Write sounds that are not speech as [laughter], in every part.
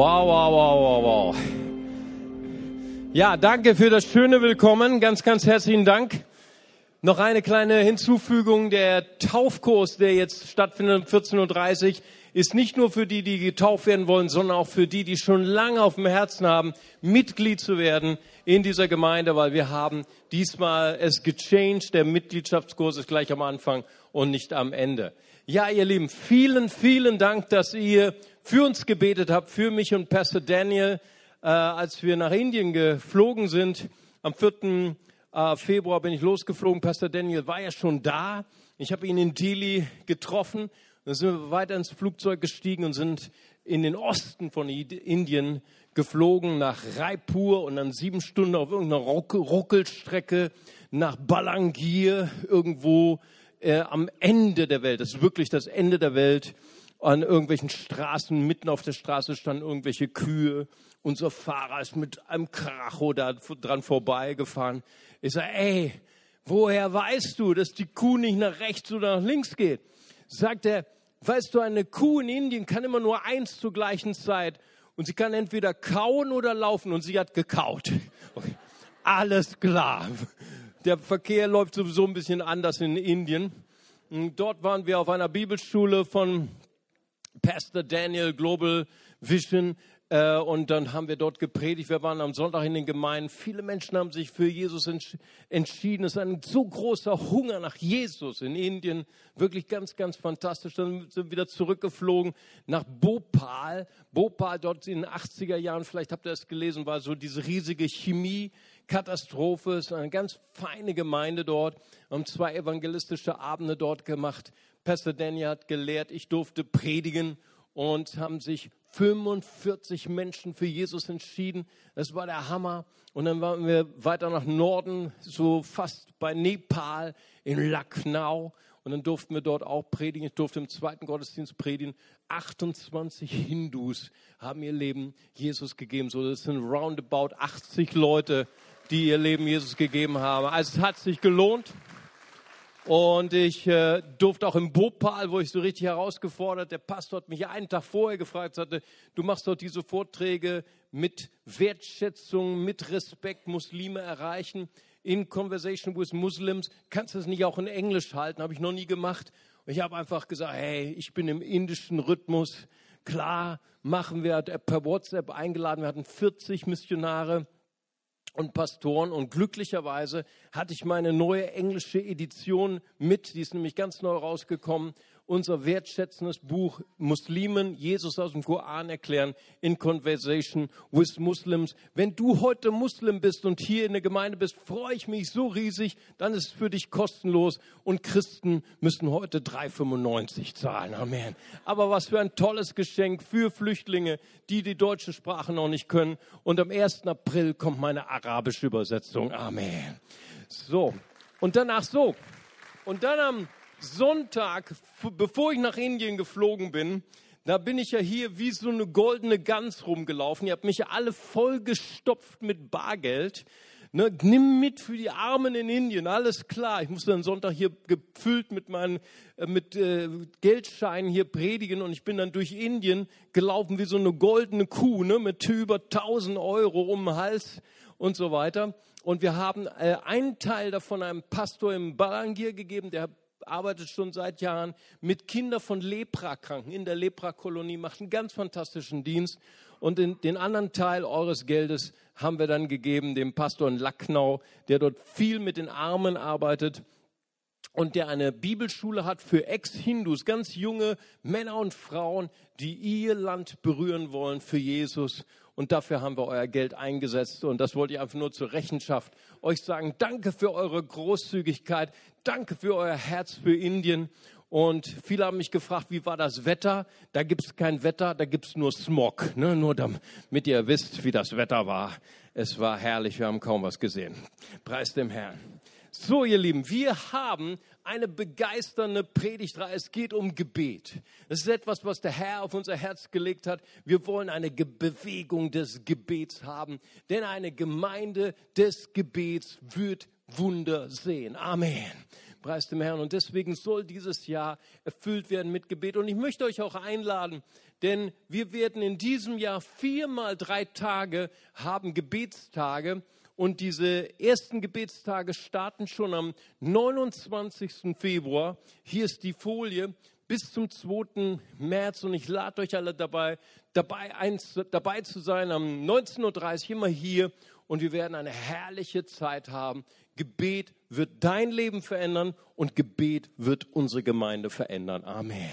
Wow, wow, wow, wow, wow. Ja, danke für das schöne Willkommen. Ganz, ganz herzlichen Dank. Noch eine kleine Hinzufügung. Der Taufkurs, der jetzt stattfindet um 14.30 Uhr, ist nicht nur für die, die getauft werden wollen, sondern auch für die, die schon lange auf dem Herzen haben, Mitglied zu werden in dieser Gemeinde, weil wir haben diesmal es gechanged. Der Mitgliedschaftskurs ist gleich am Anfang und nicht am Ende. Ja, ihr Lieben, vielen, vielen Dank, dass ihr für uns gebetet habt, für mich und Pastor Daniel, äh, als wir nach Indien geflogen sind. Am 4. Äh, Februar bin ich losgeflogen. Pastor Daniel war ja schon da. Ich habe ihn in Delhi getroffen. Dann sind wir weiter ins Flugzeug gestiegen und sind in den Osten von Indien geflogen nach Raipur und dann sieben Stunden auf irgendeiner Ruckelstrecke nach Balangir irgendwo äh, am Ende der Welt. Das ist wirklich das Ende der Welt. An irgendwelchen Straßen, mitten auf der Straße standen irgendwelche Kühe. Unser Fahrer ist mit einem Kracho da dran vorbeigefahren. Ich sage, ey, woher weißt du, dass die Kuh nicht nach rechts oder nach links geht? Sagt er, weißt du, eine Kuh in Indien kann immer nur eins zur gleichen Zeit. Und sie kann entweder kauen oder laufen. Und sie hat gekaut. Okay. Alles klar. Der Verkehr läuft sowieso ein bisschen anders in Indien. Und dort waren wir auf einer Bibelschule von Pastor Daniel Global Vision. Äh, und dann haben wir dort gepredigt. Wir waren am Sonntag in den Gemeinden. Viele Menschen haben sich für Jesus entschieden. Es ist ein so großer Hunger nach Jesus in Indien. Wirklich ganz, ganz fantastisch. Dann sind wir wieder zurückgeflogen nach Bhopal. Bhopal dort in den 80er Jahren, vielleicht habt ihr das gelesen, war so diese riesige Chemie-Katastrophe. Es ist eine ganz feine Gemeinde dort. Wir haben zwei evangelistische Abende dort gemacht. Pastor Daniel hat gelehrt. Ich durfte predigen und haben sich 45 Menschen für Jesus entschieden. Das war der Hammer. Und dann waren wir weiter nach Norden, so fast bei Nepal, in Lucknow. Und dann durften wir dort auch predigen. Ich durfte im zweiten Gottesdienst predigen. 28 Hindus haben ihr Leben Jesus gegeben. So, das sind roundabout 80 Leute, die ihr Leben Jesus gegeben haben. Also es hat sich gelohnt. Und ich äh, durfte auch im Bhopal, wo ich so richtig herausgefordert, der Pastor hat mich einen Tag vorher gefragt, sagte, du machst doch diese Vorträge mit Wertschätzung, mit Respekt, Muslime erreichen, in Conversation with Muslims. Kannst du das nicht auch in Englisch halten? Habe ich noch nie gemacht. Und ich habe einfach gesagt, hey, ich bin im indischen Rhythmus. Klar, machen wir per WhatsApp eingeladen. Wir hatten 40 Missionare und Pastoren. Und glücklicherweise hatte ich meine neue englische Edition mit, die ist nämlich ganz neu rausgekommen unser wertschätzendes Buch Muslimen Jesus aus dem Koran erklären in Conversation with Muslims. Wenn du heute Muslim bist und hier in der Gemeinde bist, freue ich mich so riesig, dann ist es für dich kostenlos und Christen müssen heute 3,95 zahlen. Amen. Aber was für ein tolles Geschenk für Flüchtlinge, die die deutsche Sprache noch nicht können. Und am 1. April kommt meine arabische Übersetzung. Amen. So. Und danach so. Und dann am Sonntag, bevor ich nach Indien geflogen bin, da bin ich ja hier wie so eine goldene Gans rumgelaufen. Ihr habt mich alle vollgestopft mit Bargeld. Ne, nimm mit für die Armen in Indien, alles klar. Ich musste dann Sonntag hier gefüllt mit meinen äh, mit äh, Geldscheinen hier predigen und ich bin dann durch Indien gelaufen wie so eine goldene Kuh, ne, mit über 1000 Euro um den Hals und so weiter. Und wir haben äh, einen Teil davon einem Pastor im Balangir gegeben, der arbeitet schon seit Jahren mit Kindern von Leprakranken in der Leprakolonie, macht einen ganz fantastischen Dienst. Und den, anderen Teil eures Geldes haben wir dann gegeben dem Pastor in Lacknau, der dort viel mit den Armen arbeitet und der eine Bibelschule hat für Ex-Hindus, ganz junge Männer und Frauen, die ihr Land berühren wollen für Jesus. Und dafür haben wir euer Geld eingesetzt. Und das wollte ich einfach nur zur Rechenschaft euch sagen. Danke für eure Großzügigkeit. Danke für euer Herz für Indien. Und viele haben mich gefragt, wie war das Wetter? Da gibt es kein Wetter, da gibt es nur Smog. Ne? Nur damit ihr wisst, wie das Wetter war. Es war herrlich, wir haben kaum was gesehen. Preis dem Herrn. So, ihr Lieben, wir haben eine begeisternde Predigtreihe. Es geht um Gebet. Das ist etwas, was der Herr auf unser Herz gelegt hat. Wir wollen eine Bewegung des Gebets haben, denn eine Gemeinde des Gebets wird Wunder sehen. Amen. Preis dem Herrn. Und deswegen soll dieses Jahr erfüllt werden mit Gebet. Und ich möchte euch auch einladen, denn wir werden in diesem Jahr viermal drei Tage haben Gebetstage. Und diese ersten Gebetstage starten schon am 29. Februar. Hier ist die Folie bis zum 2. März. Und ich lade euch alle dabei, dabei, eins, dabei zu sein am 19.30 Uhr immer hier. Und wir werden eine herrliche Zeit haben. Gebet wird dein Leben verändern und Gebet wird unsere Gemeinde verändern. Amen.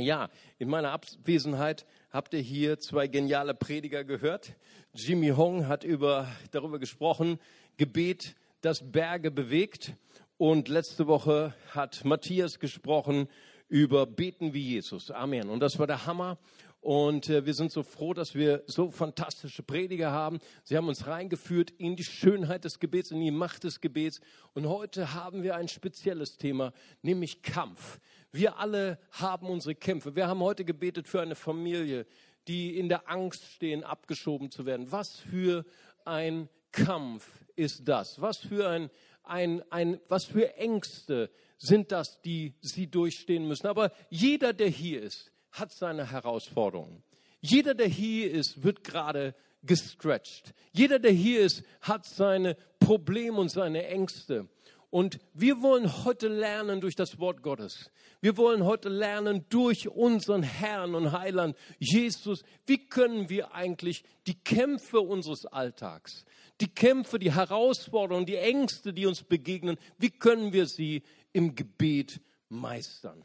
Ja, in meiner Abwesenheit habt ihr hier zwei geniale Prediger gehört. Jimmy Hong hat über, darüber gesprochen, Gebet, das Berge bewegt. Und letzte Woche hat Matthias gesprochen über Beten wie Jesus. Amen. Und das war der Hammer. Und äh, wir sind so froh, dass wir so fantastische Prediger haben. Sie haben uns reingeführt in die Schönheit des Gebets, in die Macht des Gebets. Und heute haben wir ein spezielles Thema, nämlich Kampf. Wir alle haben unsere Kämpfe. Wir haben heute gebetet für eine Familie, die in der Angst stehen, abgeschoben zu werden. Was für ein Kampf ist das? Was für ein, ein, ein, was für Ängste sind das, die sie durchstehen müssen? Aber jeder, der hier ist, hat seine Herausforderungen. Jeder, der hier ist, wird gerade gestretched. Jeder, der hier ist, hat seine Probleme und seine Ängste. Und wir wollen heute lernen durch das Wort Gottes. Wir wollen heute lernen durch unseren Herrn und Heiland Jesus. Wie können wir eigentlich die Kämpfe unseres Alltags, die Kämpfe, die Herausforderungen, die Ängste, die uns begegnen, wie können wir sie im Gebet meistern?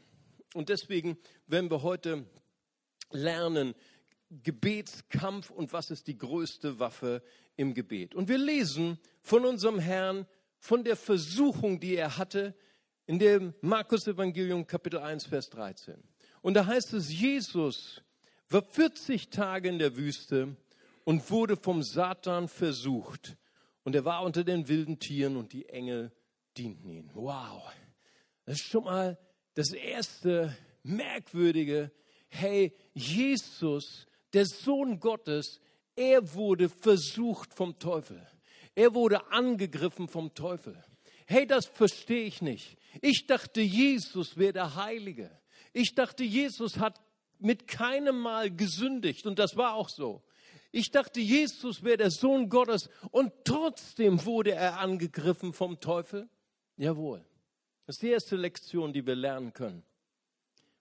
Und deswegen werden wir heute lernen, Gebetskampf und was ist die größte Waffe im Gebet. Und wir lesen von unserem Herrn, von der Versuchung, die er hatte, in dem Markus Evangelium Kapitel 1, Vers 13. Und da heißt es, Jesus war 40 Tage in der Wüste und wurde vom Satan versucht. Und er war unter den wilden Tieren und die Engel dienten ihm. Wow. Das ist schon mal das erste Merkwürdige, hey, Jesus, der Sohn Gottes, er wurde versucht vom Teufel. Er wurde angegriffen vom Teufel. Hey, das verstehe ich nicht. Ich dachte, Jesus wäre der Heilige. Ich dachte, Jesus hat mit keinem Mal gesündigt und das war auch so. Ich dachte, Jesus wäre der Sohn Gottes und trotzdem wurde er angegriffen vom Teufel. Jawohl. Das ist die erste Lektion, die wir lernen können.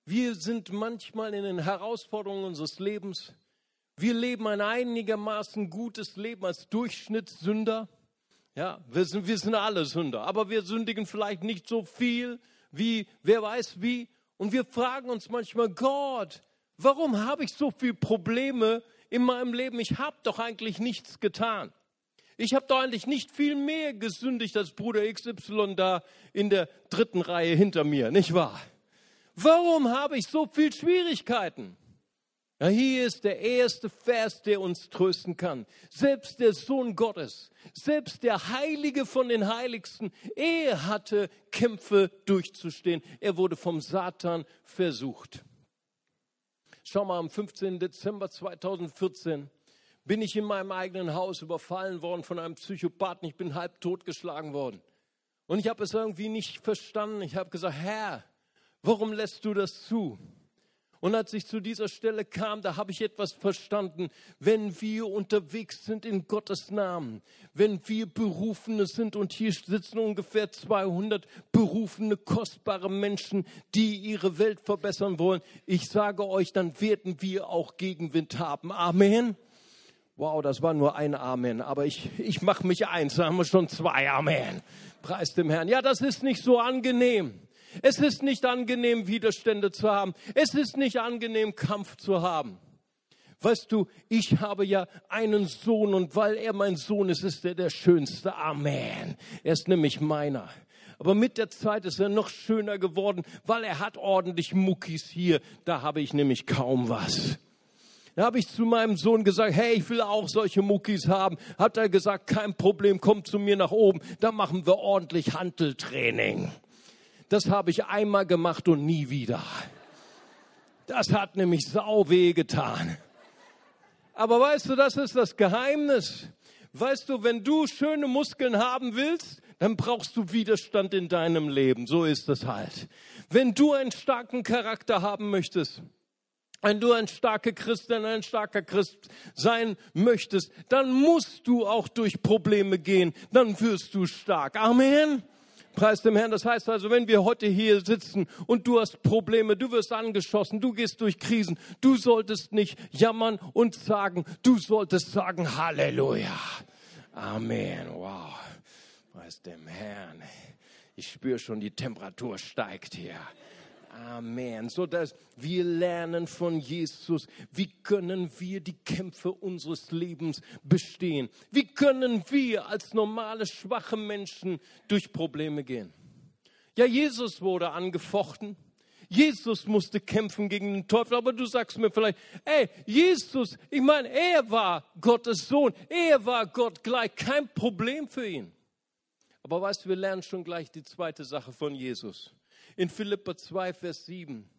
Wir sind manchmal in den Herausforderungen unseres Lebens. Wir leben ein einigermaßen gutes Leben als Durchschnittssünder. Ja, wir sind, wir sind alle Sünder, aber wir sündigen vielleicht nicht so viel wie wer weiß wie. Und wir fragen uns manchmal, Gott, warum habe ich so viele Probleme in meinem Leben? Ich habe doch eigentlich nichts getan. Ich habe doch eigentlich nicht viel mehr gesündigt als Bruder XY da in der dritten Reihe hinter mir, nicht wahr? Warum habe ich so viel Schwierigkeiten? Ja, hier ist der erste Vers, der uns trösten kann. Selbst der Sohn Gottes, selbst der Heilige von den Heiligsten, er hatte Kämpfe durchzustehen. Er wurde vom Satan versucht. Schau mal, am 15. Dezember 2014 bin ich in meinem eigenen Haus überfallen worden von einem Psychopathen. Ich bin halb totgeschlagen worden. Und ich habe es irgendwie nicht verstanden. Ich habe gesagt, Herr, warum lässt du das zu? Und als ich zu dieser Stelle kam, da habe ich etwas verstanden. Wenn wir unterwegs sind in Gottes Namen, wenn wir Berufene sind und hier sitzen ungefähr 200 berufene, kostbare Menschen, die ihre Welt verbessern wollen, ich sage euch, dann werden wir auch Gegenwind haben. Amen. Wow, das war nur ein Amen, aber ich, ich mache mich eins, da haben wir schon zwei Amen. Preis dem Herrn. Ja, das ist nicht so angenehm. Es ist nicht angenehm, Widerstände zu haben. Es ist nicht angenehm, Kampf zu haben. Weißt du, ich habe ja einen Sohn und weil er mein Sohn ist, ist er der schönste. Amen. Er ist nämlich meiner. Aber mit der Zeit ist er noch schöner geworden, weil er hat ordentlich Muckis hier. Da habe ich nämlich kaum was. Da habe ich zu meinem Sohn gesagt, hey, ich will auch solche Muckis haben. Hat er gesagt, kein Problem, komm zu mir nach oben. Da machen wir ordentlich Handeltraining. Das habe ich einmal gemacht und nie wieder. Das hat nämlich sau weh getan. Aber weißt du, das ist das Geheimnis. Weißt du, wenn du schöne Muskeln haben willst, dann brauchst du Widerstand in deinem Leben. So ist es halt. Wenn du einen starken Charakter haben möchtest, wenn du ein starker Christin, ein starker Christ sein möchtest, dann musst du auch durch Probleme gehen. Dann wirst du stark. Amen. Preis dem Herrn. Das heißt also, wenn wir heute hier sitzen und du hast Probleme, du wirst angeschossen, du gehst durch Krisen, du solltest nicht jammern und sagen, du solltest sagen Halleluja. Amen. Wow. Preis dem Herrn. Ich spüre schon, die Temperatur steigt hier. Amen. So dass wir lernen von Jesus. Wie können wir die Kämpfe unseres Lebens bestehen? Wie können wir als normale, schwache Menschen durch Probleme gehen? Ja, Jesus wurde angefochten. Jesus musste kämpfen gegen den Teufel, aber du sagst mir vielleicht, ey, Jesus, ich meine, er war Gottes Sohn, er war Gott gleich, kein Problem für ihn. Aber weißt du, wir lernen schon gleich die zweite Sache von Jesus in Philippa 2, Vers 7.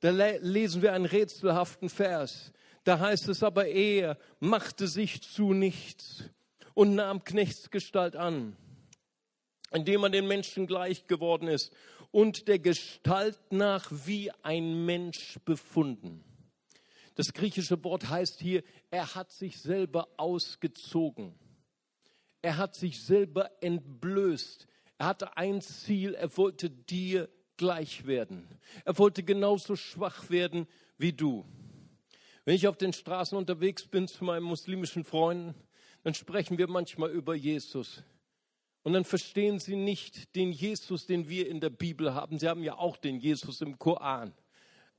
Da lesen wir einen rätselhaften Vers. Da heißt es aber, er machte sich zu nichts und nahm Knechtsgestalt an, indem er den Menschen gleich geworden ist und der Gestalt nach wie ein Mensch befunden. Das griechische Wort heißt hier, er hat sich selber ausgezogen. Er hat sich selber entblößt. Er hatte ein Ziel, er wollte dir gleich werden. Er wollte genauso schwach werden wie du. Wenn ich auf den Straßen unterwegs bin zu meinen muslimischen Freunden, dann sprechen wir manchmal über Jesus. Und dann verstehen sie nicht den Jesus, den wir in der Bibel haben. Sie haben ja auch den Jesus im Koran.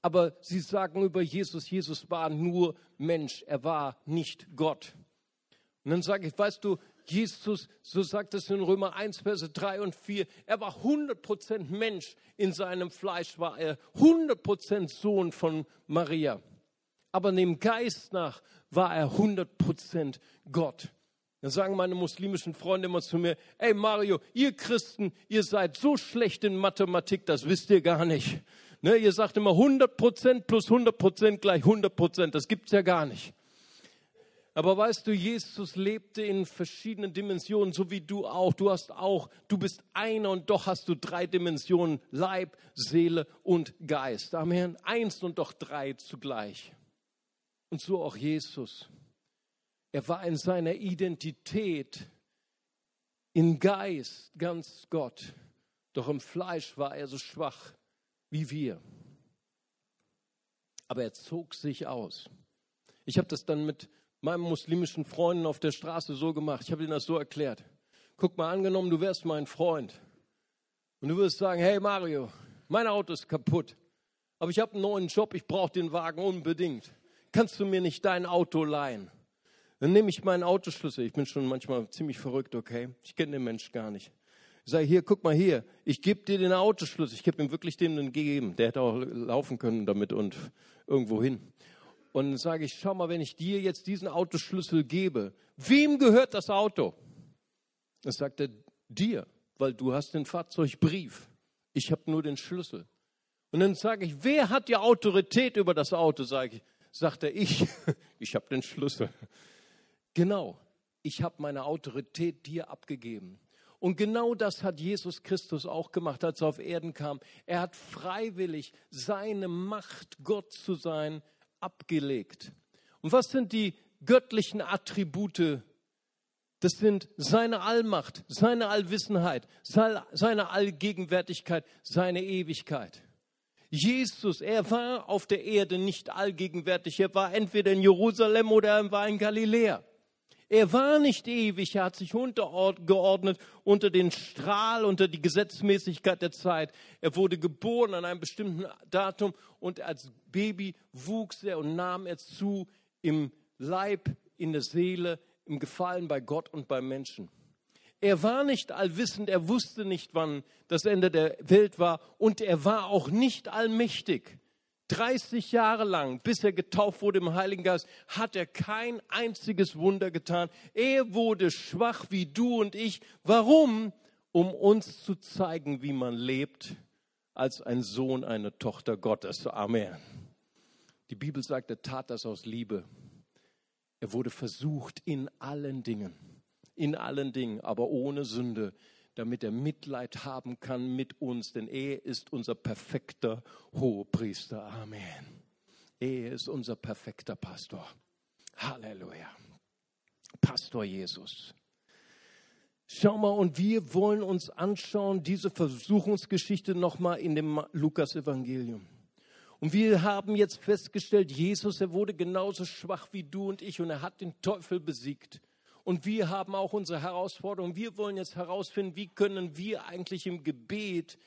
Aber sie sagen über Jesus, Jesus war nur Mensch, er war nicht Gott. Und dann sage ich, weißt du, Jesus, so sagt es in Römer 1, Verse 3 und 4, er war 100% Mensch, in seinem Fleisch war er 100% Sohn von Maria. Aber dem Geist nach war er 100% Gott. Dann sagen meine muslimischen Freunde immer zu mir, ey Mario, ihr Christen, ihr seid so schlecht in Mathematik, das wisst ihr gar nicht. Ne, ihr sagt immer 100% plus 100% gleich 100%, das gibt's ja gar nicht. Aber weißt du, Jesus lebte in verschiedenen Dimensionen, so wie du auch. Du hast auch, du bist einer und doch hast du drei Dimensionen, Leib, Seele und Geist. Amen. Eins und doch drei zugleich. Und so auch Jesus. Er war in seiner Identität in Geist ganz Gott. Doch im Fleisch war er so schwach wie wir. Aber er zog sich aus. Ich habe das dann mit meinen muslimischen Freunden auf der Straße so gemacht. Ich habe ihnen das so erklärt. Guck mal, angenommen, du wärst mein Freund und du würdest sagen, hey Mario, mein Auto ist kaputt, aber ich habe einen neuen Job, ich brauche den Wagen unbedingt. Kannst du mir nicht dein Auto leihen? Dann nehme ich meinen Autoschlüssel. Ich bin schon manchmal ziemlich verrückt, okay? Ich kenne den Mensch gar nicht. Ich sage, hier, guck mal hier, ich gebe dir den Autoschlüssel. Ich habe ihm wirklich den gegeben. Der hätte auch laufen können damit und irgendwo hin. Und dann sage ich, schau mal, wenn ich dir jetzt diesen Autoschlüssel gebe, wem gehört das Auto? Das sagt er, dir, weil du hast den Fahrzeugbrief. Ich habe nur den Schlüssel. Und dann sage ich, wer hat die Autorität über das Auto? Sage ich, sagt er, ich. [laughs] Ich habe den Schlüssel. Genau, ich habe meine Autorität dir abgegeben. Und genau das hat Jesus Christus auch gemacht, als er auf Erden kam. Er hat freiwillig seine Macht, Gott zu sein, abgelegt. Und was sind die göttlichen Attribute? Das sind seine Allmacht, seine Allwissenheit, seine Allgegenwärtigkeit, seine Ewigkeit. Jesus, er war auf der Erde nicht allgegenwärtig. Er war entweder in Jerusalem oder er war in Galiläa. Er war nicht ewig, er hat sich untergeordnet unter den Strahl, unter die Gesetzmäßigkeit der Zeit. Er wurde geboren an einem bestimmten Datum und als Baby wuchs er und nahm er zu im Leib, in der Seele, im Gefallen bei Gott und beim Menschen. Er war nicht allwissend, er wusste nicht, wann das Ende der Welt war und er war auch nicht allmächtig. 30 Jahre lang, bis er getauft wurde im Heiligen Geist, hat er kein einziges Wunder getan. Er wurde schwach wie du und ich. Warum? Um uns zu zeigen, wie man lebt als ein Sohn, eine Tochter Gottes. Amen. Die Bibel sagt, er tat das aus Liebe. Er wurde versucht in allen Dingen, in allen Dingen, aber ohne Sünde damit er Mitleid haben kann mit uns, denn er ist unser perfekter Hohepriester. Amen. Er ist unser perfekter Pastor. Halleluja. Pastor Jesus. Schau mal, und wir wollen uns anschauen, diese Versuchungsgeschichte nochmal in dem Lukas-Evangelium. Und wir haben jetzt festgestellt, Jesus, er wurde genauso schwach wie du und ich und er hat den Teufel besiegt. Und wir haben auch unsere Herausforderung. Wir wollen jetzt herausfinden, wie können wir eigentlich im Gebet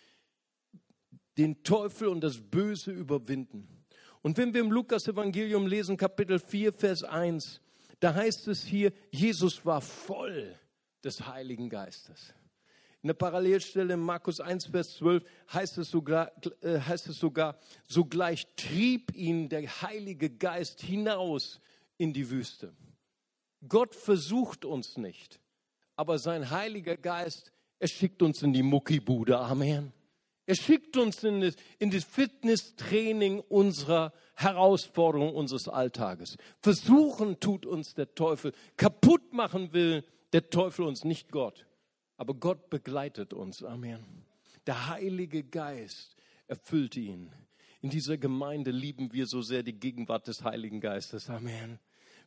den Teufel und das Böse überwinden. Und wenn wir im Lukas-Evangelium lesen, Kapitel 4, Vers 1, da heißt es hier, Jesus war voll des Heiligen Geistes. In der Parallelstelle in Markus 1, Vers 12 heißt es sogar, äh, heißt es sogar sogleich trieb ihn der Heilige Geist hinaus in die Wüste. Gott versucht uns nicht, aber sein Heiliger Geist, er schickt uns in die Muckibude. Amen. Er schickt uns in das, in das Fitnesstraining unserer Herausforderung unseres Alltages. Versuchen tut uns der Teufel. Kaputt machen will der Teufel uns, nicht Gott. Aber Gott begleitet uns. Amen. Der Heilige Geist erfüllt ihn. In dieser Gemeinde lieben wir so sehr die Gegenwart des Heiligen Geistes. Amen.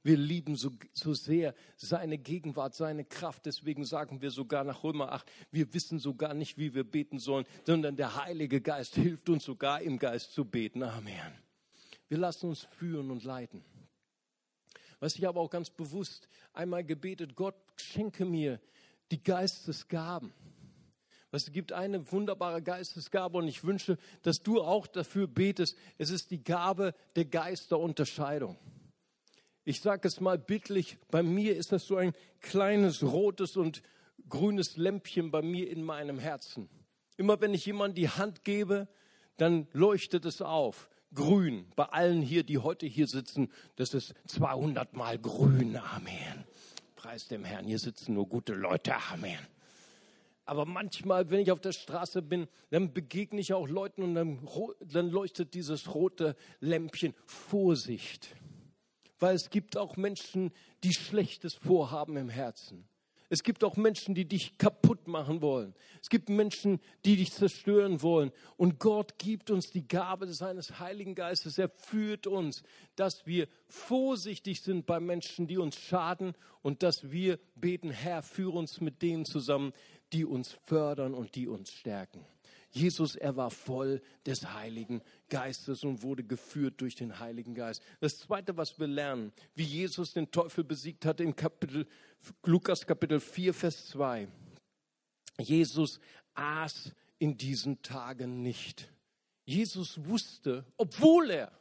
Wir lieben so, so sehr seine Gegenwart, seine Kraft. Deswegen sagen wir sogar nach Römer 8, wir wissen sogar nicht, wie wir beten sollen, sondern der Heilige Geist hilft uns sogar im Geist zu beten. Amen. Wir lassen uns führen und leiten. Was ich aber auch ganz bewusst einmal gebetet, Gott schenke mir die Geistesgaben. Es gibt eine wunderbare Geistesgabe und ich wünsche, dass du auch dafür betest. Es ist die Gabe der Geisterunterscheidung. Ich sage es mal bittlich, bei mir ist das so ein kleines rotes und grünes Lämpchen bei mir in meinem Herzen. Immer wenn ich jemandem die Hand gebe, dann leuchtet es auf. Grün. Bei allen hier, die heute hier sitzen, das ist 200 Mal grün. Amen. Preis dem Herrn. Hier sitzen nur gute Leute. Amen. Aber manchmal, wenn ich auf der Straße bin, dann begegne ich auch Leuten und dann, dann leuchtet dieses rote Lämpchen. Vorsicht. Weil es gibt auch Menschen, die Schlechtes vorhaben im Herzen. Es gibt auch Menschen, die dich kaputt machen wollen. Es gibt Menschen, die dich zerstören wollen. Und Gott gibt uns die Gabe seines Heiligen Geistes. Er führt uns, dass wir vorsichtig sind bei Menschen, die uns schaden und dass wir beten, Herr, führe uns mit denen zusammen, die uns fördern und die uns stärken. Jesus, er war voll des Heiligen Geistes und wurde geführt durch den Heiligen Geist. Das Zweite, was wir lernen, wie Jesus den Teufel besiegt hatte in Kapitel, Lukas Kapitel 4, Vers 2. Jesus aß in diesen Tagen nicht. Jesus wusste, obwohl er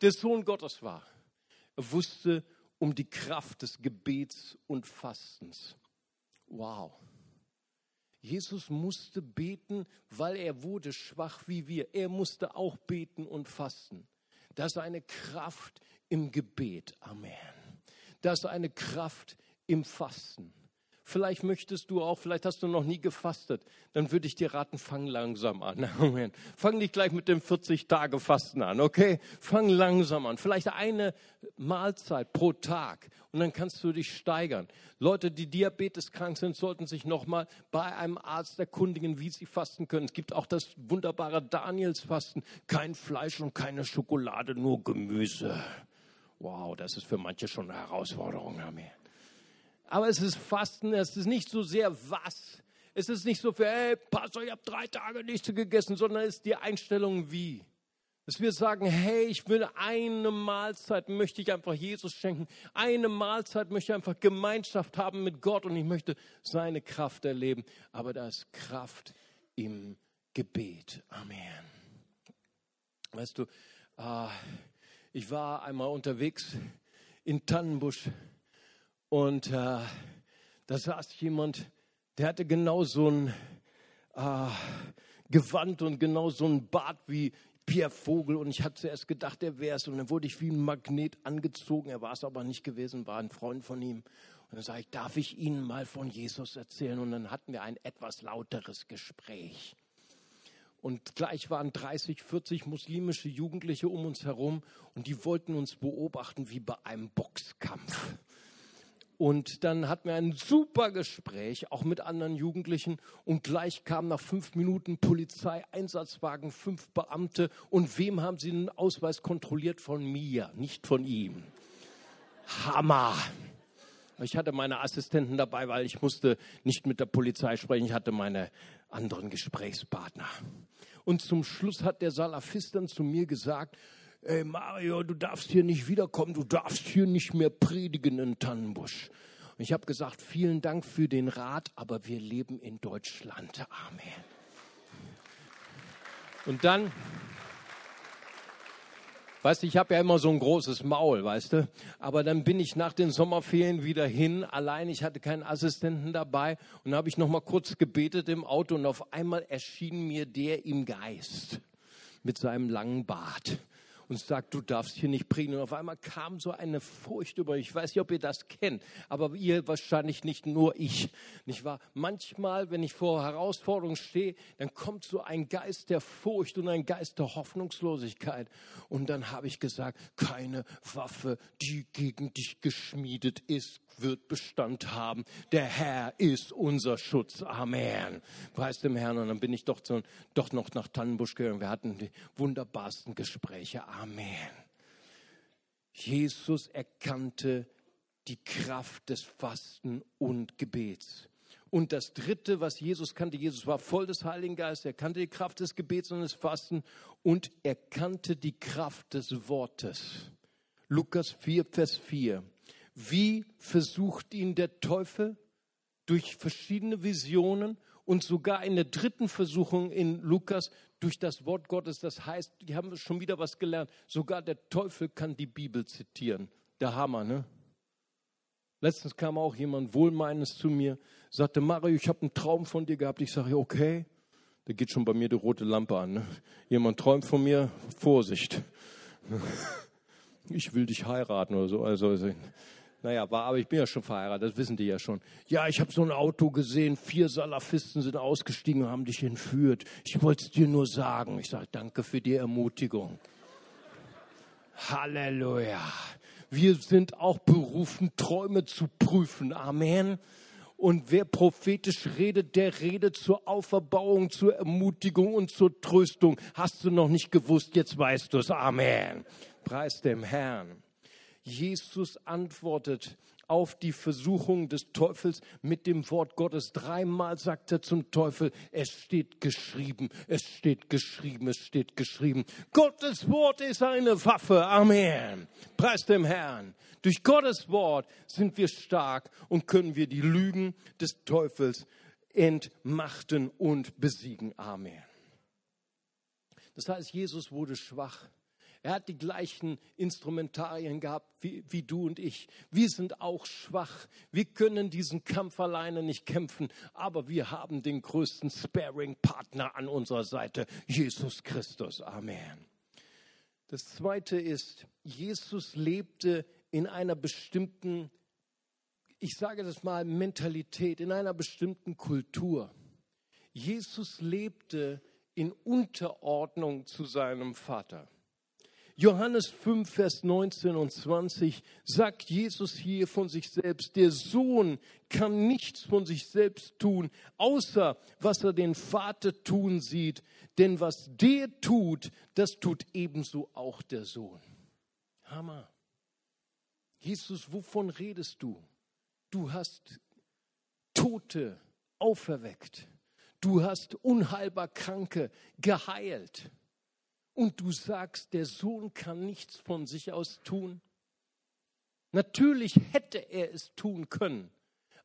der Sohn Gottes war, er wusste um die Kraft des Gebets und Fastens. Wow. Jesus musste beten, weil er wurde schwach wie wir. Er musste auch beten und fasten. Das ist eine Kraft im Gebet. Amen. Das ist eine Kraft im Fasten. Vielleicht möchtest du auch, vielleicht hast du noch nie gefastet. Dann würde ich dir raten, fang langsam an. [laughs] Amen. Fang nicht gleich mit dem 40-Tage-Fasten an, okay? Fang langsam an. Vielleicht eine Mahlzeit pro Tag. Und dann kannst du dich steigern. Leute, die diabeteskrank sind, sollten sich nochmal bei einem Arzt erkundigen, wie sie fasten können. Es gibt auch das wunderbare Danielsfasten. Kein Fleisch und keine Schokolade, nur Gemüse. Wow, das ist für manche schon eine Herausforderung. Amen. Aber es ist Fasten, es ist nicht so sehr was. Es ist nicht so für, hey, Pastor, ich habe drei Tage nichts gegessen, sondern es ist die Einstellung wie. Dass wir sagen, hey, ich will eine Mahlzeit, möchte ich einfach Jesus schenken. Eine Mahlzeit möchte ich einfach Gemeinschaft haben mit Gott und ich möchte seine Kraft erleben. Aber da ist Kraft im Gebet. Amen. Weißt du, äh, ich war einmal unterwegs in Tannenbusch und äh, da saß jemand, der hatte genau so ein äh, Gewand und genau so ein Bart wie Pierre Vogel. Und ich hatte zuerst gedacht, er wäre es. Und dann wurde ich wie ein Magnet angezogen. Er war es aber nicht gewesen, war ein Freund von ihm. Und dann sage ich, darf ich Ihnen mal von Jesus erzählen? Und dann hatten wir ein etwas lauteres Gespräch. Und gleich waren 30, 40 muslimische Jugendliche um uns herum und die wollten uns beobachten wie bei einem Boxkampf. Und dann hatten wir ein super Gespräch, auch mit anderen Jugendlichen. Und gleich kam nach fünf Minuten Polizei, Einsatzwagen, fünf Beamte. Und wem haben sie den Ausweis kontrolliert? Von mir, nicht von ihm. Hammer. Ich hatte meine Assistenten dabei, weil ich musste nicht mit der Polizei sprechen. Ich hatte meine anderen Gesprächspartner. Und zum Schluss hat der Salafist dann zu mir gesagt, ey Mario, du darfst hier nicht wiederkommen, du darfst hier nicht mehr predigen in Tannenbusch. Und ich habe gesagt, vielen Dank für den Rat, aber wir leben in Deutschland. Amen. Und dann, weißt du, ich habe ja immer so ein großes Maul, weißt du, aber dann bin ich nach den Sommerferien wieder hin, allein, ich hatte keinen Assistenten dabei und habe ich noch mal kurz gebetet im Auto und auf einmal erschien mir der im Geist mit seinem langen Bart und sagt, du darfst hier nicht predigen. Und auf einmal kam so eine Furcht über mich. Ich weiß nicht, ob ihr das kennt, aber ihr wahrscheinlich nicht nur ich. Nicht wahr? Manchmal, wenn ich vor Herausforderungen stehe, dann kommt so ein Geist der Furcht und ein Geist der Hoffnungslosigkeit. Und dann habe ich gesagt, keine Waffe, die gegen dich geschmiedet ist, wird Bestand haben. Der Herr ist unser Schutz. Amen. Preis dem Herrn. Und dann bin ich doch, zu, doch noch nach Tannenbusch gegangen. Wir hatten die wunderbarsten Gespräche. Amen. Jesus erkannte die Kraft des Fasten und Gebets. Und das dritte, was Jesus kannte, Jesus war voll des Heiligen Geistes, er kannte die Kraft des Gebets und des Fasten und er kannte die Kraft des Wortes. Lukas 4, Vers 4. Wie versucht ihn der Teufel? Durch verschiedene Visionen und sogar in der dritten Versuchung in Lukas durch das Wort Gottes. Das heißt, die haben schon wieder was gelernt. Sogar der Teufel kann die Bibel zitieren. Der Hammer, ne? Letztens kam auch jemand Wohlmeinendes zu mir, sagte, Mario, ich habe einen Traum von dir gehabt. Ich sage, okay, da geht schon bei mir die rote Lampe an. Ne? Jemand träumt von mir, Vorsicht. [laughs] Ich will dich heiraten oder so. Also, also naja, war, aber ich bin ja schon verheiratet, das wissen die ja schon. Ja, ich habe so ein Auto gesehen, vier Salafisten sind ausgestiegen und haben dich entführt. Ich wollte es dir nur sagen. Ich sage, danke für die Ermutigung. Halleluja. Wir sind auch berufen, Träume zu prüfen. Amen. Und wer prophetisch redet, der redet zur Auferbauung, zur Ermutigung und zur Tröstung. Hast du noch nicht gewusst, jetzt weißt du es. Amen. Preis dem Herrn. Jesus antwortet auf die Versuchung des Teufels mit dem Wort Gottes. Dreimal sagt er zum Teufel, es steht geschrieben, es steht geschrieben, es steht geschrieben. Gottes Wort ist eine Waffe. Amen. Preis dem Herrn. Durch Gottes Wort sind wir stark und können wir die Lügen des Teufels entmachten und besiegen. Amen. Das heißt, Jesus wurde schwach er hat die gleichen Instrumentarien gehabt wie, wie du und ich. Wir sind auch schwach. Wir können diesen Kampf alleine nicht kämpfen, aber wir haben den größten Sparing-Partner an unserer Seite, Jesus Christus. Amen. Das zweite ist, Jesus lebte in einer bestimmten, ich sage das mal, Mentalität, in einer bestimmten Kultur. Jesus lebte in Unterordnung zu seinem Vater. Johannes 5, Vers 19 und 20 sagt Jesus hier von sich selbst, der Sohn kann nichts von sich selbst tun, außer was er den Vater tun sieht. Denn was der tut, das tut ebenso auch der Sohn. Hammer. Jesus, wovon redest du? Du hast Tote auferweckt. Du hast unheilbar Kranke geheilt und du sagst, der Sohn kann nichts von sich aus tun? Natürlich hätte er es tun können,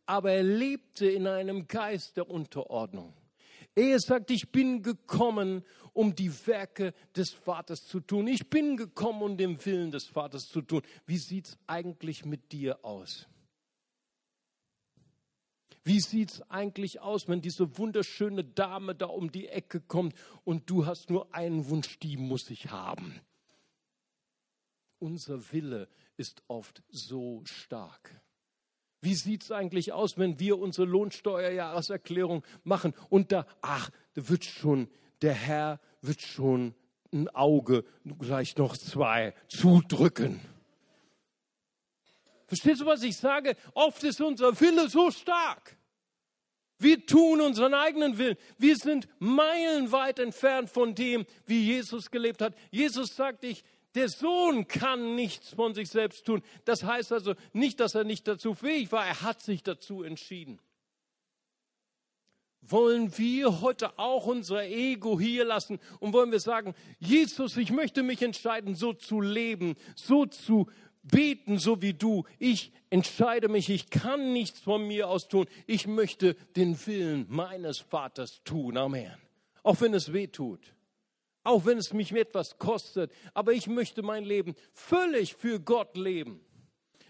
aber er lebte in einem Geist der Unterordnung. Er sagt, ich bin gekommen, um die Werke des Vaters zu tun. Ich bin gekommen, um den Willen des Vaters zu tun. Wie sieht es eigentlich mit dir aus? Wie sieht es eigentlich aus, wenn diese wunderschöne Dame da um die Ecke kommt und du hast nur einen Wunsch, die muss ich haben? Unser Wille ist oft so stark. Wie sieht es eigentlich aus, wenn wir unsere Lohnsteuerjahreserklärung machen und da, ach, da wird schon, der Herr wird schon ein Auge, vielleicht noch zwei, zudrücken. Verstehst du, was ich sage? Oft ist unser Wille so stark. Wir tun unseren eigenen Willen. Wir sind meilenweit entfernt von dem, wie Jesus gelebt hat. Jesus sagt, ich, der Sohn kann nichts von sich selbst tun. Das heißt also nicht, dass er nicht dazu fähig war. Er hat sich dazu entschieden. Wollen wir heute auch unser Ego hier lassen und wollen wir sagen, Jesus, ich möchte mich entscheiden, so zu leben, so zu beten, so wie du. Ich entscheide mich, ich kann nichts von mir aus tun. Ich möchte den Willen meines Vaters tun. Amen. Auch wenn es weh tut. Auch wenn es mich etwas kostet. Aber ich möchte mein Leben völlig für Gott leben.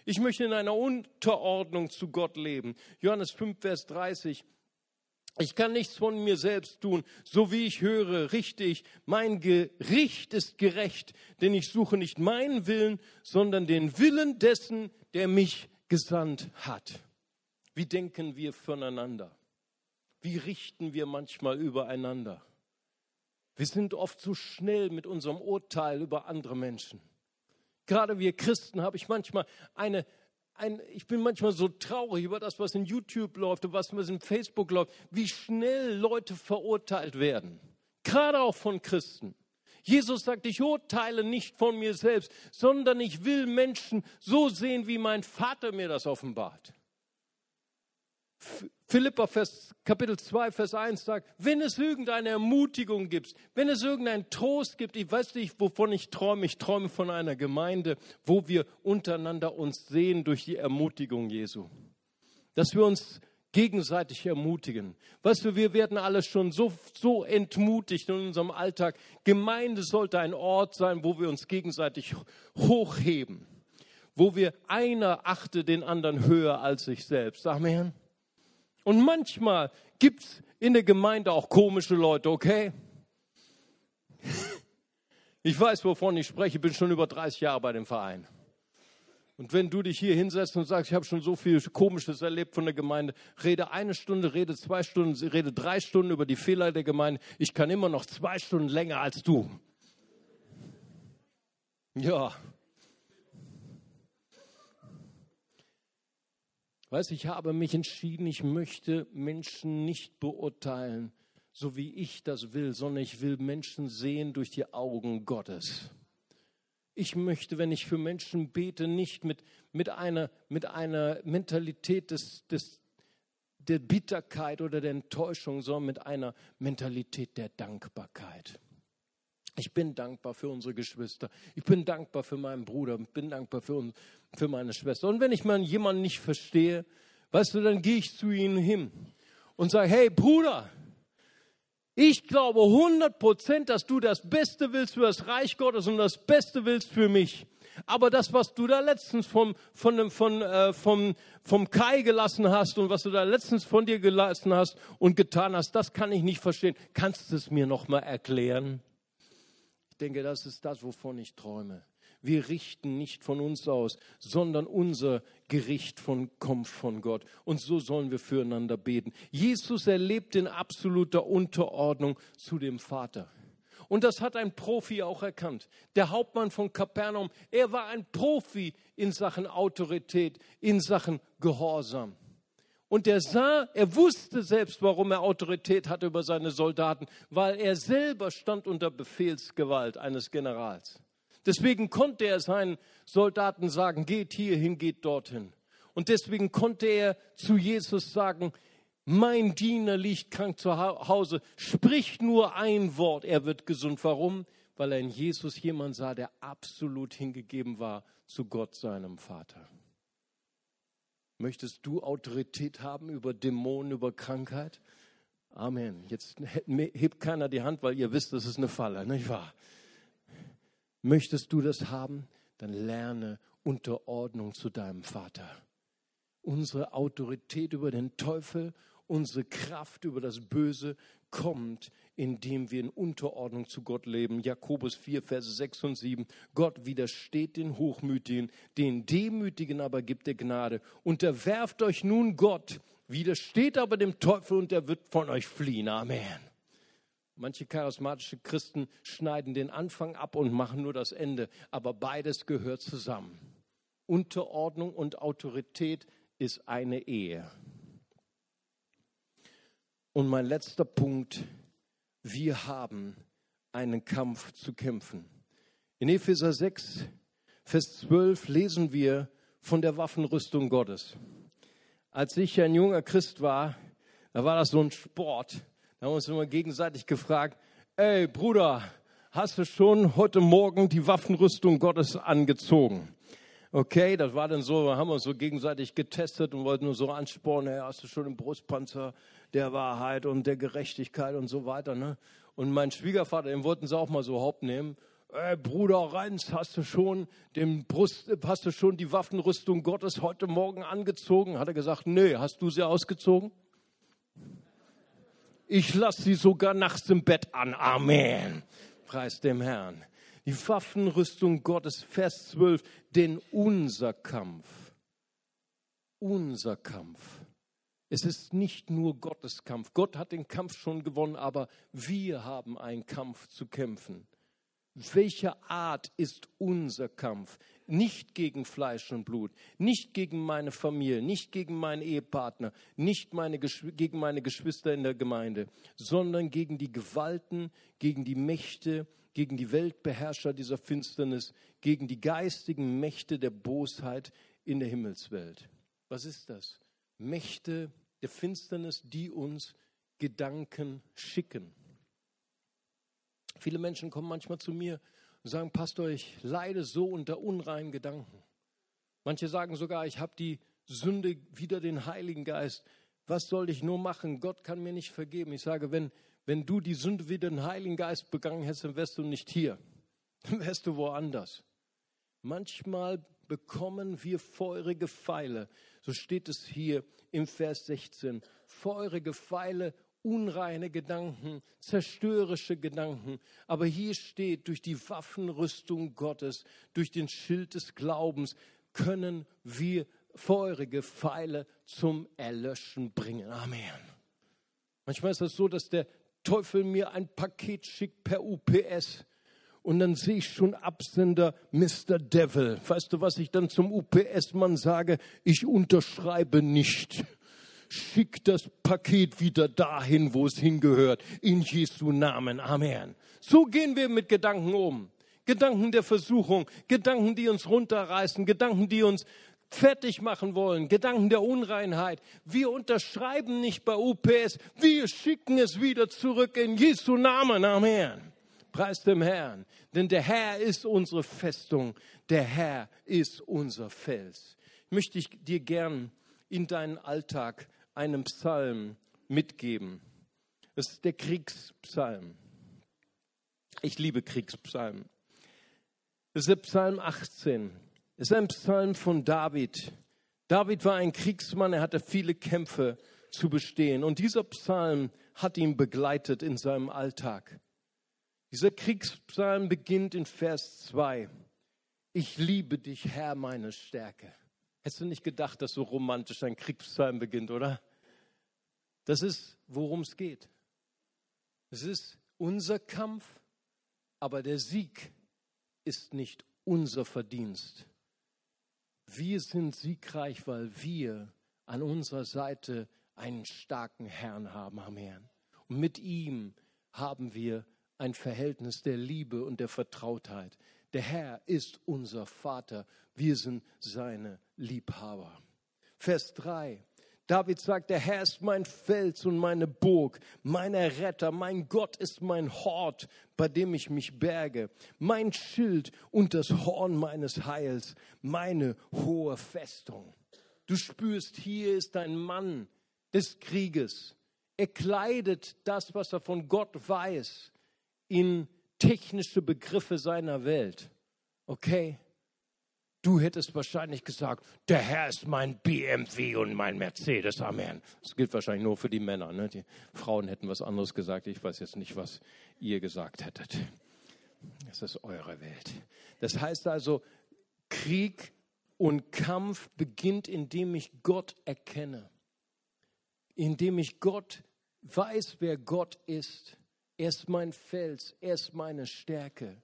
Ich möchte in einer Unterordnung zu Gott leben. Johannes 5, Vers 30. Ich kann nichts von mir selbst tun, so wie ich höre, richtig. Mein Gericht ist gerecht, denn ich suche nicht meinen Willen, sondern den Willen dessen, der mich gesandt hat. Wie denken wir voneinander? Wie richten wir manchmal übereinander? Wir sind oft so schnell mit unserem Urteil über andere Menschen. Gerade wir Christen habe ich manchmal eine, ein, ich bin manchmal so traurig über das, was in YouTube läuft und was in Facebook läuft, wie schnell Leute verurteilt werden. Gerade auch von Christen. Jesus sagt, ich urteile nicht von mir selbst, sondern ich will Menschen so sehen, wie mein Vater mir das offenbart. Philippa Vers, Kapitel 2, Vers 1 sagt, wenn es irgendeine Ermutigung gibt, wenn es irgendeinen Trost gibt, ich weiß nicht, wovon ich träume, ich träume von einer Gemeinde, wo wir untereinander uns sehen durch die Ermutigung Jesu. Dass wir uns gegenseitig ermutigen. Weißt du, wir werden alle schon so, so entmutigt in unserem Alltag. Gemeinde sollte ein Ort sein, wo wir uns gegenseitig hochheben. Wo wir einer achte den anderen höher als sich selbst. Amen. Und manchmal gibt es in der Gemeinde auch komische Leute, okay? [laughs] Ich weiß, wovon ich spreche, ich bin schon über 30 Jahre bei dem Verein. Und wenn du dich hier hinsetzt und sagst, ich habe schon so viel Komisches erlebt von der Gemeinde, rede eine Stunde, rede zwei Stunden, rede drei Stunden über die Fehler der Gemeinde. Ich kann immer noch zwei Stunden länger als du. Ja, Weißt ich habe mich entschieden, ich möchte Menschen nicht beurteilen, so wie ich das will, sondern ich will Menschen sehen durch die Augen Gottes. Ich möchte, wenn ich für Menschen bete, nicht mit, mit, einer, mit einer Mentalität des, des, der Bitterkeit oder der Enttäuschung, sondern mit einer Mentalität der Dankbarkeit. Ich bin dankbar für unsere Geschwister. Ich bin dankbar für meinen Bruder. Ich bin dankbar für, für meine Schwester. Und wenn ich mal jemanden nicht verstehe, weißt du, dann gehe ich zu ihnen hin und sage, hey Bruder, ich glaube 100 Prozent, dass du das Beste willst für das Reich Gottes und das Beste willst für mich. Aber das, was du da letztens vom, von, von, äh, vom, vom Kai gelassen hast und was du da letztens von dir gelassen hast und getan hast, das kann ich nicht verstehen. Kannst du es mir noch mal erklären? Ich denke, das ist das, wovon ich träume. Wir richten nicht von uns aus, sondern unser Gericht von, kommt von Gott. Und so sollen wir füreinander beten. Jesus erlebt in absoluter Unterordnung zu dem Vater. Und das hat ein Profi auch erkannt. Der Hauptmann von Kapernaum, er war ein Profi in Sachen Autorität, in Sachen Gehorsam. Und er sah, er wusste selbst, warum er Autorität hatte über seine Soldaten, weil er selber stand unter Befehlsgewalt eines Generals. Deswegen konnte er seinen Soldaten sagen, geht hierhin, geht dorthin. Und deswegen konnte er zu Jesus sagen, mein Diener liegt krank zu Hause, sprich nur ein Wort, er wird gesund. Warum? Weil er in Jesus jemand sah, der absolut hingegeben war zu Gott, seinem Vater. Möchtest du Autorität haben über Dämonen, über Krankheit? Amen. Jetzt hebt keiner die Hand, weil ihr wisst, das ist eine Falle, nicht wahr? Möchtest du das haben? Dann lerne Unterordnung zu deinem Vater. Unsere Autorität über den Teufel, unsere Kraft über das Böse kommt, indem wir in Unterordnung zu Gott leben. Jakobus 4, Verse 6 und 7. Gott widersteht den Hochmütigen, den Demütigen aber gibt er Gnade. Unterwerft euch nun Gott, widersteht aber dem Teufel und er wird von euch fliehen. Amen. Manche charismatische Christen schneiden den Anfang ab und machen nur das Ende, aber beides gehört zusammen. Unterordnung und Autorität ist eine Ehe. Und mein letzter Punkt, wir haben einen Kampf zu kämpfen. In Epheser 6, Vers 12 lesen wir von der Waffenrüstung Gottes. Als ich ein junger Christ war, da war das so ein Sport. Da haben wir uns immer gegenseitig gefragt, ey Bruder, hast du schon heute Morgen die Waffenrüstung Gottes angezogen? Okay, das war dann so, wir haben uns so gegenseitig getestet und wollten nur so anspornen, hey, hast du schon den Brustpanzer der Wahrheit und der Gerechtigkeit und so weiter. Ne? Und mein Schwiegervater, den wollten sie auch mal so Haupt nehmen. Hey, Bruder Reins, hast du schon den Brust, hast du schon die Waffenrüstung Gottes heute Morgen angezogen? Hat er gesagt, nee, hast du sie ausgezogen? Ich lasse sie sogar nachts im Bett an. Amen. Preis dem Herrn die Waffenrüstung Gottes, Vers 12, denn unser Kampf, unser Kampf, es ist nicht nur Gottes Kampf. Gott hat den Kampf schon gewonnen, aber wir haben einen Kampf zu kämpfen. Welcher Art ist unser Kampf? Nicht gegen Fleisch und Blut, nicht gegen meine Familie, nicht gegen meinen Ehepartner, nicht meine, gegen meine Geschwister in der Gemeinde, sondern gegen die Gewalten, gegen die Mächte, gegen die Weltbeherrscher dieser Finsternis, gegen die geistigen Mächte der Bosheit in der Himmelswelt. Was ist das? Mächte der Finsternis, die uns Gedanken schicken. Viele Menschen kommen manchmal zu mir und sagen, Pastor, ich leide so unter unreinen Gedanken. Manche sagen sogar, ich habe die Sünde wieder den Heiligen Geist. Was soll ich nur machen? Gott kann mir nicht vergeben. Ich sage, wenn, wenn du die Sünde wie den Heiligen Geist begangen hättest, dann wärst du nicht hier. Dann wärst du woanders. Manchmal bekommen wir feurige Pfeile. So steht es hier im Vers 16. Feurige Pfeile, unreine Gedanken, zerstörerische Gedanken. Aber hier steht, durch die Waffenrüstung Gottes, durch den Schild des Glaubens können wir feurige Pfeile zum Erlöschen bringen. Amen. Manchmal ist das so, dass der Teufel mir ein Paket schickt per UPS. Und dann sehe ich schon Absender Mr. Devil. Weißt du, was ich dann zum UPS-Mann sage? Ich unterschreibe nicht. Schick das Paket wieder dahin, wo es hingehört. In Jesu Namen. Amen. So gehen wir mit Gedanken um. Gedanken der Versuchung, Gedanken, die uns runterreißen, Gedanken, die uns fertig machen wollen, Gedanken der Unreinheit. Wir unterschreiben nicht bei UPS, wir schicken es wieder zurück in Jesu Namen. Amen. Preis dem Herrn. Denn der Herr ist unsere Festung, der Herr ist unser Fels. Möchte ich dir gern in deinen Alltag einen Psalm mitgeben. Es ist der Kriegspsalm. Ich liebe Kriegspsalmen. Das ist der Psalm 18. Es ist ein Psalm von David. David war ein Kriegsmann, er hatte viele Kämpfe zu bestehen. Und dieser Psalm hat ihn begleitet in seinem Alltag. Dieser Kriegspsalm beginnt in Vers 2. Ich liebe dich, Herr, meine Stärke. Hättest du nicht gedacht, dass so romantisch ein Kriegspsalm beginnt, oder? Das ist, worum es geht. Es ist unser Kampf, aber der Sieg ist nicht unser Verdienst. Wir sind siegreich, weil wir an unserer Seite einen starken Herrn haben, Amen. Und mit ihm haben wir ein Verhältnis der Liebe und der Vertrautheit. Der Herr ist unser Vater, wir sind seine Liebhaber. Vers 3. David sagt, der Herr ist mein Fels und meine Burg, mein Retter, mein Gott ist mein Hort, bei dem ich mich berge, mein Schild und das Horn meines Heils, meine hohe Festung. Du spürst, hier ist ein Mann des Krieges. Er kleidet das, was er von Gott weiß, in technische Begriffe seiner Welt. Okay? Du hättest wahrscheinlich gesagt, der Herr ist mein BMW und mein Mercedes. Amen. Das gilt wahrscheinlich nur für die Männer. Ne? Die Frauen hätten was anderes gesagt. Ich weiß jetzt nicht, was ihr gesagt hättet. Das ist eure Welt. Das heißt also, Krieg und Kampf beginnt, indem ich Gott erkenne. Indem ich Gott weiß, wer Gott ist. Er ist mein Fels, er ist meine Stärke.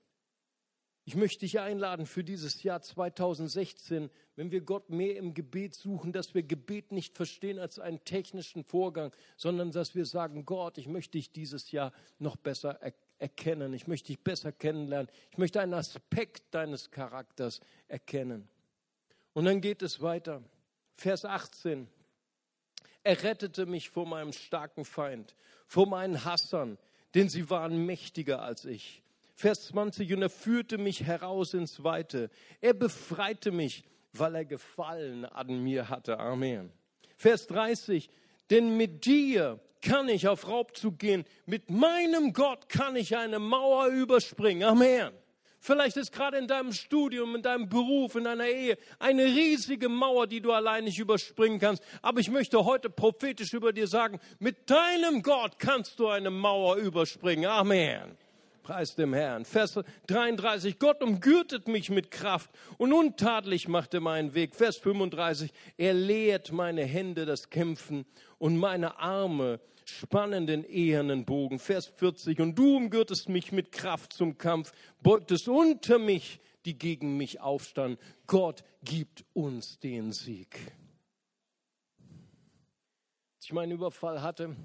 Ich möchte dich einladen für dieses Jahr 2016, wenn wir Gott mehr im Gebet suchen, dass wir Gebet nicht verstehen als einen technischen Vorgang, sondern dass wir sagen, Gott, ich möchte dich dieses Jahr noch besser erkennen. Ich möchte dich besser kennenlernen. Ich möchte einen Aspekt deines Charakters erkennen. Und dann geht es weiter. Vers 18. Er rettete mich vor meinem starken Feind, vor meinen Hassern, denn sie waren mächtiger als ich. Vers 20, und er führte mich heraus ins Weite. Er befreite mich, weil er Gefallen an mir hatte. Amen. Vers 30, denn mit dir kann ich auf Raubzug gehen, mit meinem Gott kann ich eine Mauer überspringen. Amen. Vielleicht ist gerade in deinem Studium, in deinem Beruf, in deiner Ehe eine riesige Mauer, die du allein nicht überspringen kannst. Aber ich möchte heute prophetisch über dir sagen, mit deinem Gott kannst du eine Mauer überspringen. Amen. Preis dem Herrn. Vers 33, Gott umgürtet mich mit Kraft und untadelig macht er meinen Weg. Vers 35, er lehrt meine Hände das Kämpfen und meine Arme spannen den ehernen Bogen. Vers 40, und du umgürtest mich mit Kraft zum Kampf, beugtest unter mich, die gegen mich aufstanden. Gott gibt uns den Sieg. Als ich meinen Überfall hatte,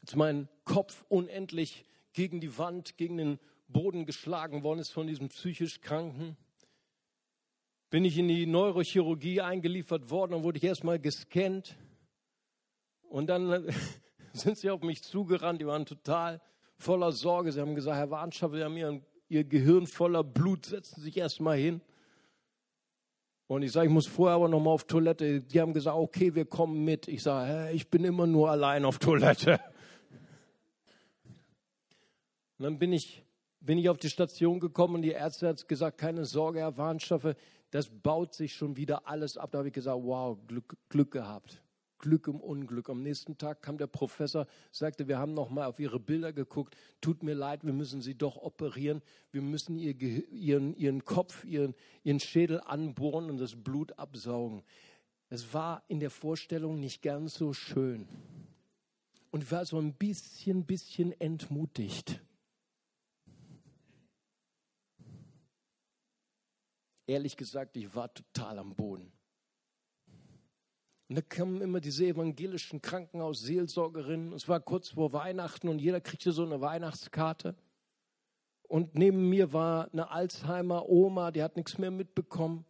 als mein Kopf unendlich gegen die Wand, gegen den Boden geschlagen worden ist von diesem psychisch Kranken. Bin ich in die Neurochirurgie eingeliefert worden und wurde ich erstmal gescannt. Und dann [laughs] sind sie auf mich zugerannt, die waren total voller Sorge. Sie haben gesagt, Herr Warnschaffer, Sie haben Ihr, Ihr Gehirn voller Blut, setzen Sie sich erstmal hin. Und ich sage, ich muss vorher aber noch mal auf Toilette. Die haben gesagt, okay, wir kommen mit. Ich sage, ich bin immer nur allein auf Toilette. [laughs] Und dann bin ich, bin ich auf die Station gekommen und die Ärzte hat gesagt, keine Sorge, Herr Warnschaffe, das baut sich schon wieder alles ab. Da habe ich gesagt, wow, Glück, Glück gehabt. Glück im Unglück. Am nächsten Tag kam der Professor, sagte, wir haben noch mal auf Ihre Bilder geguckt. Tut mir leid, wir müssen Sie doch operieren. Wir müssen ihr, ihren, ihren Kopf, ihren, ihren Schädel anbohren und das Blut absaugen. Es war in der Vorstellung nicht ganz so schön. Und ich war so ein bisschen, bisschen entmutigt. Ehrlich gesagt, ich war total am Boden. Und da kamen immer diese evangelischen Krankenhausseelsorgerinnen. Es war kurz vor Weihnachten und jeder kriegte so eine Weihnachtskarte. Und neben mir war eine Alzheimer-Oma, die hat nichts mehr mitbekommen.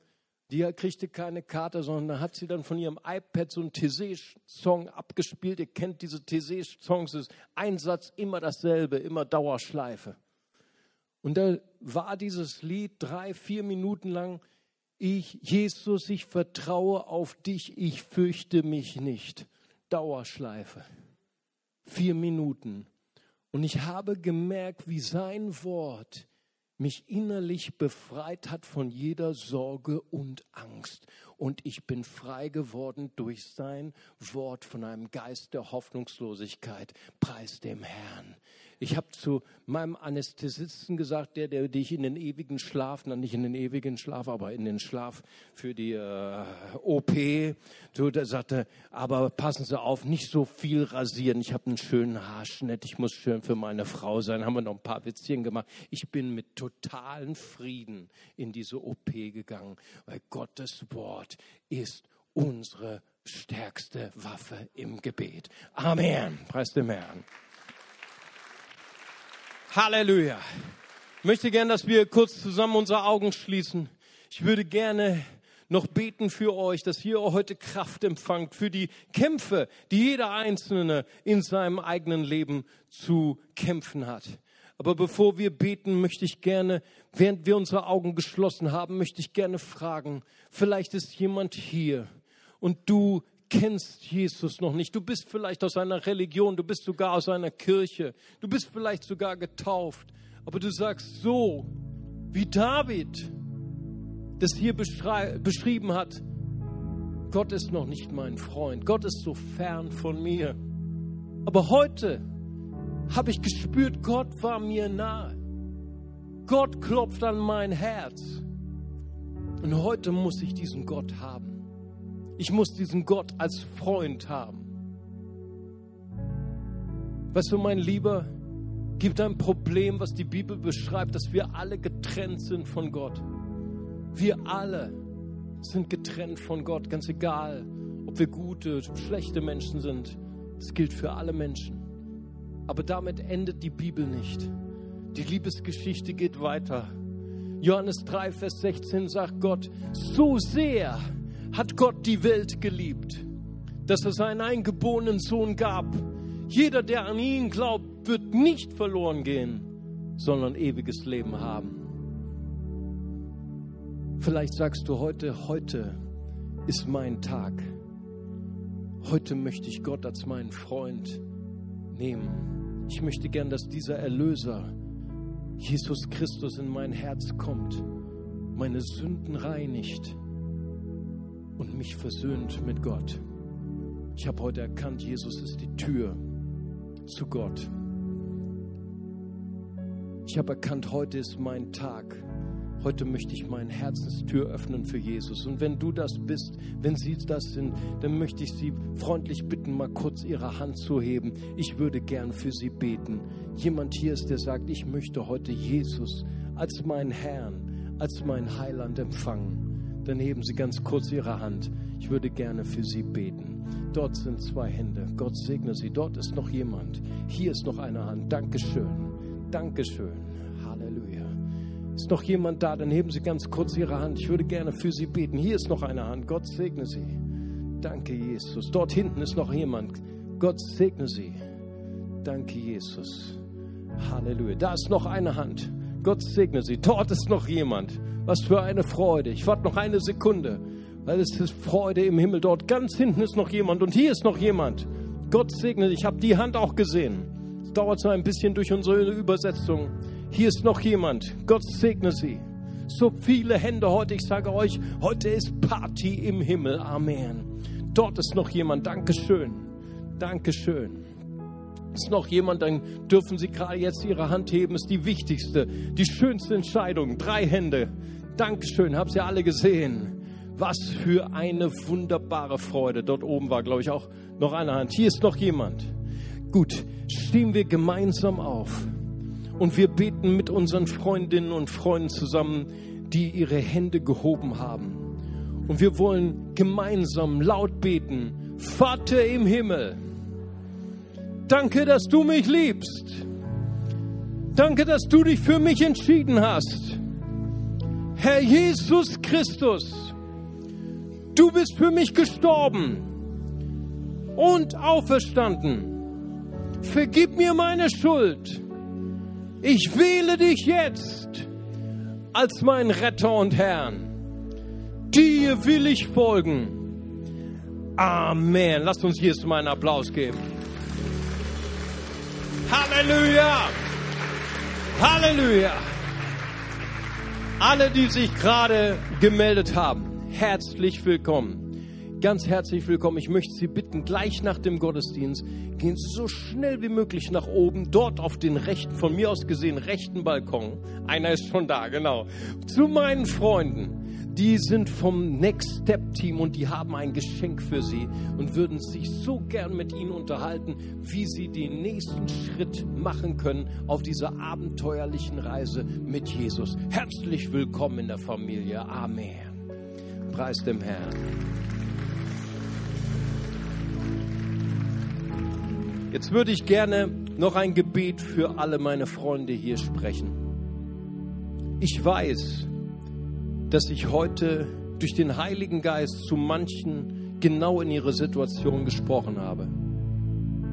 Die kriegte keine Karte, sondern hat sie dann von ihrem iPad so einen Tessé-Song abgespielt. Ihr kennt diese Tessé-Songs, ist ein Satz immer dasselbe, immer Dauerschleife. Und da war dieses Lied drei, vier Minuten lang. Ich, Jesus, ich vertraue auf dich, ich fürchte mich nicht. Dauerschleife. Vier Minuten. Und ich habe gemerkt, wie sein Wort mich innerlich befreit hat von jeder Sorge und Angst. Und ich bin frei geworden durch sein Wort von einem Geist der Hoffnungslosigkeit. Preis dem Herrn. Ich habe zu meinem Anästhesisten gesagt, der, der dich in den ewigen Schlaf, na nicht in den ewigen Schlaf, aber in den Schlaf für die äh, OP, so, der sagte, aber passen Sie auf, nicht so viel rasieren. Ich habe einen schönen Haarschnitt, ich muss schön für meine Frau sein. Haben wir noch ein paar Witzchen gemacht. Ich bin mit totalen Frieden in diese OP gegangen, weil Gottes Wort ist unsere stärkste Waffe im Gebet. Amen. Preis dem Herrn. Halleluja. Ich möchte gerne, dass wir kurz zusammen unsere Augen schließen. Ich würde gerne noch beten für euch, dass ihr heute Kraft empfangt für die Kämpfe, die jeder Einzelne in seinem eigenen Leben zu kämpfen hat. Aber bevor wir beten, möchte ich gerne, während wir unsere Augen geschlossen haben, möchte ich gerne fragen, vielleicht ist jemand hier und du kennst Jesus noch nicht. Du bist vielleicht aus einer Religion, du bist sogar aus einer Kirche, du bist vielleicht sogar getauft, aber du sagst so, wie David das hier beschrieben hat, Gott ist noch nicht mein Freund, Gott ist so fern von mir. Aber heute habe ich gespürt, Gott war mir nahe. Gott klopft an mein Herz. Und heute muss ich diesen Gott haben. Ich muss diesen Gott als Freund haben. Weißt du, mein Lieber, Gibt ein Problem, was die Bibel beschreibt, dass wir alle getrennt sind von Gott. Wir alle sind getrennt von Gott, ganz egal, ob wir gute, schlechte Menschen sind. Es gilt für alle Menschen. Aber damit endet die Bibel nicht. Die Liebesgeschichte geht weiter. Johannes 3, Vers 16 sagt Gott, so sehr hat Gott die Welt geliebt, dass er seinen eingeborenen Sohn gab. Jeder, der an ihn glaubt, wird nicht verloren gehen, sondern ewiges Leben haben. Vielleicht sagst du heute, heute ist mein Tag. Heute möchte ich Gott als meinen Freund nehmen. Ich möchte gern, dass dieser Erlöser, Jesus Christus, in mein Herz kommt, meine Sünden reinigt und mich versöhnt mit Gott. Ich habe heute erkannt, Jesus ist die Tür zu Gott. Ich habe erkannt, heute ist mein Tag. Heute möchte ich meine Herzenstür öffnen für Jesus. Und wenn du das bist, wenn Sie das sind, dann möchte ich Sie freundlich bitten, mal kurz Ihre Hand zu heben. Ich würde gern für Sie beten. Jemand hier ist, der sagt, ich möchte heute Jesus als meinen Herrn, als meinen Heiland empfangen. Dann heben Sie ganz kurz Ihre Hand. Ich würde gerne für Sie beten. Dort sind zwei Hände. Gott segne Sie. Dort ist noch jemand. Hier ist noch eine Hand. Dankeschön. Dankeschön. Ist noch jemand da? Dann heben Sie ganz kurz Ihre Hand. Ich würde gerne für Sie beten. Hier ist noch eine Hand. Gott segne Sie. Danke, Jesus. Dort hinten ist noch jemand. Gott segne Sie. Danke, Jesus. Halleluja. Da ist noch eine Hand. Gott segne Sie. Dort ist noch jemand. Was für eine Freude. Ich warte noch eine Sekunde, weil es ist Freude im Himmel. Dort ganz hinten ist noch jemand und hier ist noch jemand. Gott segne Sie. Ich habe die Hand auch gesehen. Es dauert so ein bisschen durch unsere Übersetzung. Hier ist noch jemand. Gott segne sie. So viele Hände heute. Ich sage euch, heute ist Party im Himmel. Amen. Dort ist noch jemand. Dankeschön. Dankeschön. Ist noch jemand, dann dürfen Sie gerade jetzt Ihre Hand heben. Ist die wichtigste, die schönste Entscheidung. Drei Hände. Dankeschön. Habt ihr alle gesehen? Was für eine wunderbare Freude. Dort oben war, glaube ich, auch noch eine Hand. Hier ist noch jemand. Gut, stehen wir gemeinsam auf. Und wir beten mit unseren Freundinnen und Freunden zusammen, die ihre Hände gehoben haben. Und wir wollen gemeinsam laut beten. Vater im Himmel, danke, dass du mich liebst. Danke, dass du dich für mich entschieden hast. Herr Jesus Christus, du bist für mich gestorben und auferstanden. Vergib mir meine Schuld ich wähle dich jetzt als mein Retter und Herrn. Dir will ich folgen. Amen. Lasst uns hier mal einen Applaus geben. Halleluja. Halleluja. Alle, die sich gerade gemeldet haben, herzlich willkommen ganz herzlich willkommen. Ich möchte Sie bitten, gleich nach dem Gottesdienst gehen Sie so schnell wie möglich nach oben, dort auf den rechten, von mir aus gesehen, rechten Balkon. Einer ist schon da, genau. Zu meinen Freunden. Die sind vom Next Step Team und die haben ein Geschenk für Sie und würden sich so gern mit Ihnen unterhalten, wie Sie den nächsten Schritt machen können auf dieser abenteuerlichen Reise mit Jesus. Herzlich willkommen in der Familie. Amen. Preis dem Herrn. Jetzt würde ich gerne noch ein Gebet für alle meine Freunde hier sprechen. Ich weiß, dass ich heute durch den Heiligen Geist zu manchen genau in ihre Situation gesprochen habe.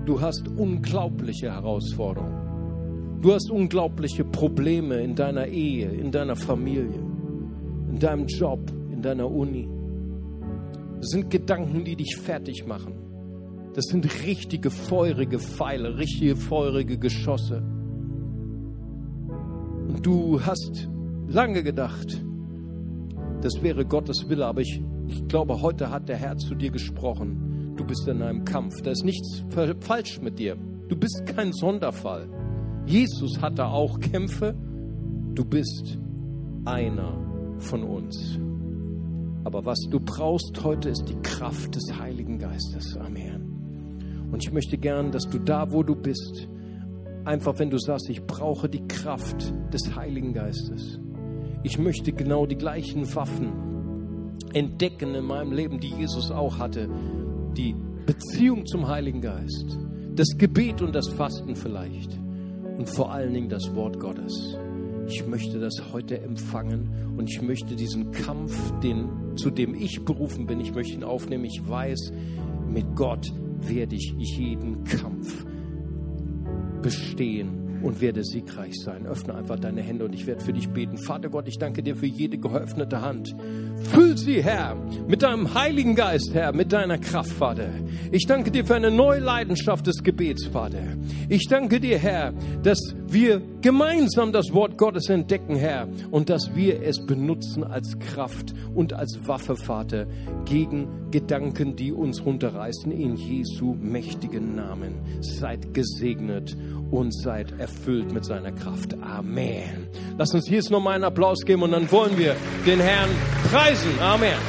Du hast unglaubliche Herausforderungen. Du hast unglaubliche Probleme in deiner Ehe, in deiner Familie, in deinem Job, in deiner Uni. Es sind Gedanken, die dich fertig machen. Das sind richtige feurige Pfeile, richtige feurige Geschosse. Und du hast lange gedacht, das wäre Gottes Wille, aber ich, ich glaube, heute hat der Herr zu dir gesprochen. Du bist in einem Kampf. Da ist nichts falsch mit dir. Du bist kein Sonderfall. Jesus hatte auch Kämpfe. Du bist einer von uns. Aber was du brauchst heute ist die Kraft des Heiligen Geistes. Amen. Und ich möchte gern, dass du da, wo du bist, einfach, wenn du sagst, ich brauche die Kraft des Heiligen Geistes. Ich möchte genau die gleichen Waffen entdecken in meinem Leben, die Jesus auch hatte. Die Beziehung zum Heiligen Geist, das Gebet und das Fasten vielleicht und vor allen Dingen das Wort Gottes. Ich möchte das heute empfangen und ich möchte diesen Kampf, den, zu dem ich berufen bin, ich möchte ihn aufnehmen. Ich weiß, mit Gott werde ich jeden Kampf bestehen und werde siegreich sein. Öffne einfach deine Hände und ich werde für dich beten. Vater Gott, ich danke dir für jede geöffnete Hand. Füll sie, Herr, mit deinem Heiligen Geist, Herr, mit deiner Kraft, Vater. Ich danke dir für eine neue Leidenschaft des Gebets, Vater. Ich danke dir, Herr, dass wir gemeinsam das Wort Gottes entdecken, Herr, und dass wir es benutzen als Kraft und als Waffe, Vater, gegen Gedanken, die uns runterreißen. In Jesu mächtigen Namen. Seid gesegnet und seid erfüllt mit seiner Kraft. Amen. Lass uns hier jetzt nochmal einen Applaus geben und dann wollen wir den Herrn preisen. Amen.